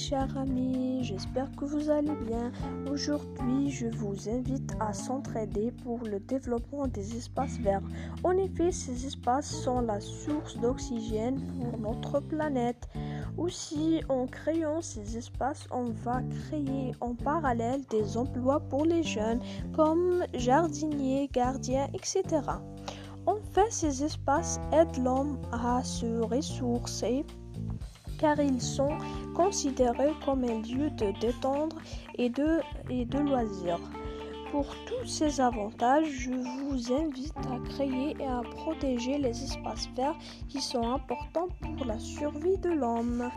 chers amis, j'espère que vous allez bien. Aujourd'hui, je vous invite à s'entraider pour le développement des espaces verts. En effet, ces espaces sont la source d'oxygène pour notre planète. Aussi, en créant ces espaces, on va créer en parallèle des emplois pour les jeunes comme jardiniers, gardiens, etc. En fait, ces espaces aident l'homme à se ressourcer car ils sont considérés comme un lieu de détendre et de, et de loisirs. Pour tous ces avantages, je vous invite à créer et à protéger les espaces verts qui sont importants pour la survie de l'homme.